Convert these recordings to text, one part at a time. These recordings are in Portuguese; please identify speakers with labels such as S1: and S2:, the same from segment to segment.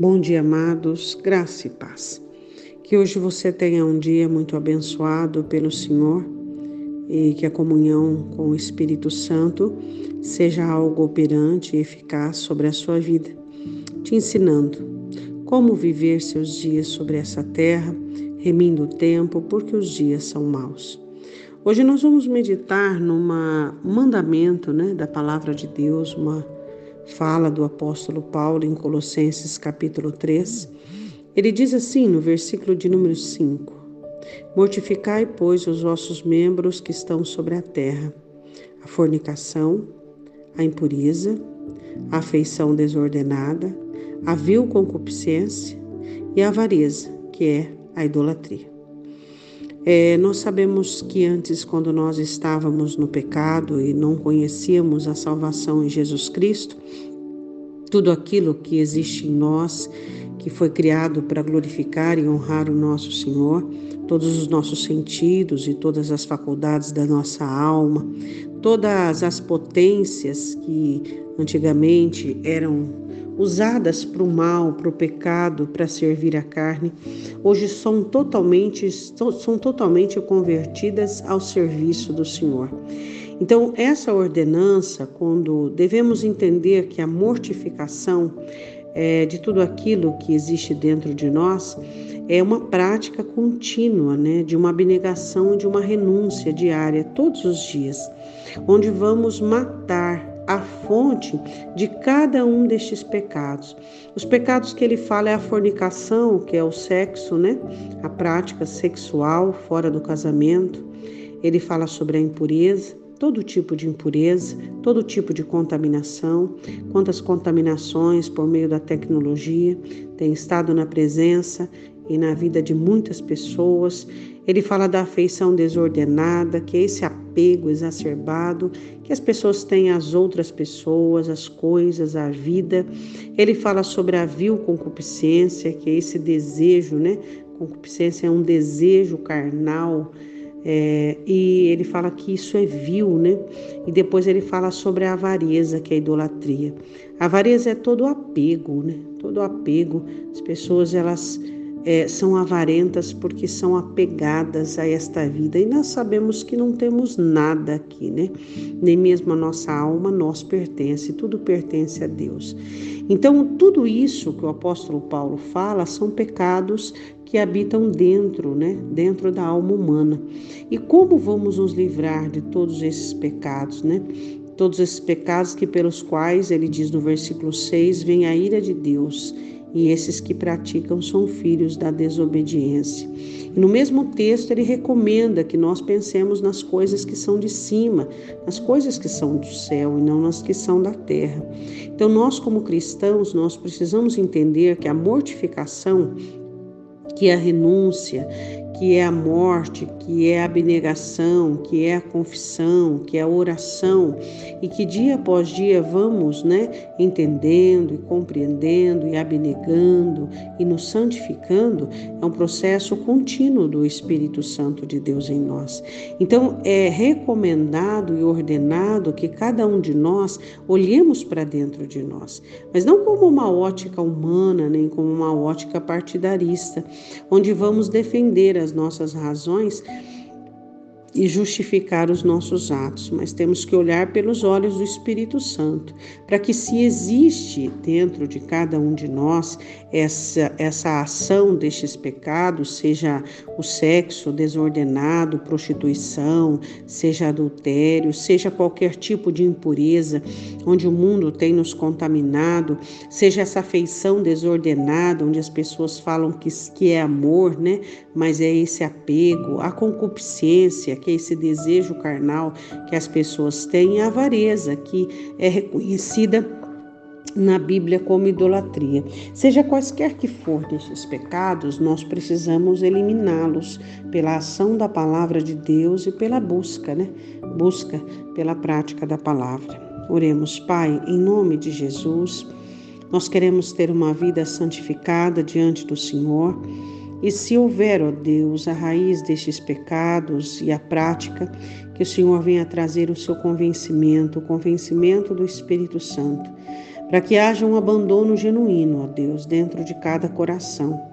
S1: Bom dia, amados, graça e paz. Que hoje você tenha um dia muito abençoado pelo Senhor e que a comunhão com o Espírito Santo seja algo operante e eficaz sobre a sua vida, te ensinando como viver seus dias sobre essa terra, remindo o tempo, porque os dias são maus. Hoje nós vamos meditar numa mandamento, né, da palavra de Deus, uma fala do apóstolo Paulo em Colossenses capítulo 3. Ele diz assim no versículo de número 5: Mortificai, pois, os vossos membros que estão sobre a terra: a fornicação, a impureza, a afeição desordenada, a vil concupiscência e a avareza, que é a idolatria. É, nós sabemos que antes, quando nós estávamos no pecado e não conhecíamos a salvação em Jesus Cristo, tudo aquilo que existe em nós, que foi criado para glorificar e honrar o nosso Senhor, todos os nossos sentidos e todas as faculdades da nossa alma, todas as potências que antigamente eram usadas para o mal, para o pecado, para servir a carne, hoje são totalmente, são totalmente convertidas ao serviço do Senhor. Então, essa ordenança, quando devemos entender que a mortificação é, de tudo aquilo que existe dentro de nós é uma prática contínua, né, de uma abnegação, de uma renúncia diária, todos os dias, onde vamos matar a fonte de cada um destes pecados. Os pecados que ele fala é a fornicação, que é o sexo, né? A prática sexual fora do casamento. Ele fala sobre a impureza, todo tipo de impureza, todo tipo de contaminação, quantas contaminações por meio da tecnologia têm estado na presença e na vida de muitas pessoas. Ele fala da afeição desordenada, que é esse apego exacerbado que as pessoas têm às outras pessoas, às coisas, à vida. Ele fala sobre a vil concupiscência, que é esse desejo, né? Concupiscência é um desejo carnal. É, e ele fala que isso é vil, né? E depois ele fala sobre a avareza, que é a idolatria. A avareza é todo apego, né? Todo apego. As pessoas elas é, são avarentas porque são apegadas a esta vida. E nós sabemos que não temos nada aqui, né? Nem mesmo a nossa alma nós pertence, tudo pertence a Deus. Então, tudo isso que o apóstolo Paulo fala são pecados que habitam dentro, né? Dentro da alma humana. E como vamos nos livrar de todos esses pecados, né? Todos esses pecados que pelos quais ele diz no versículo 6 vem a ira de Deus e esses que praticam são filhos da desobediência. No mesmo texto ele recomenda que nós pensemos nas coisas que são de cima, nas coisas que são do céu e não nas que são da terra. Então nós como cristãos, nós precisamos entender que a mortificação, que a renúncia, que é a morte, que é a abnegação, que é a confissão, que é a oração, e que dia após dia vamos, né, entendendo e compreendendo e abnegando e nos santificando, é um processo contínuo do Espírito Santo de Deus em nós. Então, é recomendado e ordenado que cada um de nós olhemos para dentro de nós, mas não como uma ótica humana, nem como uma ótica partidarista, onde vamos defender as as nossas razões e justificar os nossos atos, mas temos que olhar pelos olhos do Espírito Santo, para que se existe dentro de cada um de nós essa, essa ação destes pecados, seja o sexo desordenado, prostituição, seja adultério, seja qualquer tipo de impureza, onde o mundo tem nos contaminado, seja essa afeição desordenada, onde as pessoas falam que, que é amor, né? Mas é esse apego, a concupiscência, que é esse desejo carnal que as pessoas têm, a avareza, que é reconhecida na Bíblia como idolatria. Seja quaisquer que for desses pecados, nós precisamos eliminá-los pela ação da palavra de Deus e pela busca, né? Busca pela prática da palavra. Oremos, Pai, em nome de Jesus. Nós queremos ter uma vida santificada diante do Senhor. E se houver, ó Deus, a raiz destes pecados e a prática, que o Senhor venha trazer o seu convencimento, o convencimento do Espírito Santo para que haja um abandono genuíno, ó Deus, dentro de cada coração.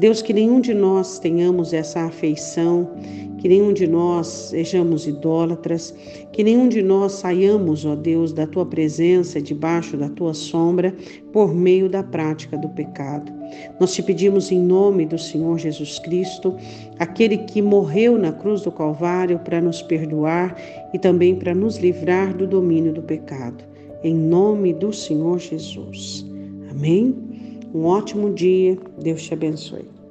S1: Deus, que nenhum de nós tenhamos essa afeição, que nenhum de nós sejamos idólatras, que nenhum de nós saiamos, ó Deus, da tua presença, debaixo da tua sombra, por meio da prática do pecado. Nós te pedimos em nome do Senhor Jesus Cristo, aquele que morreu na cruz do Calvário para nos perdoar e também para nos livrar do domínio do pecado. Em nome do Senhor Jesus. Amém? Um ótimo dia. Deus te abençoe.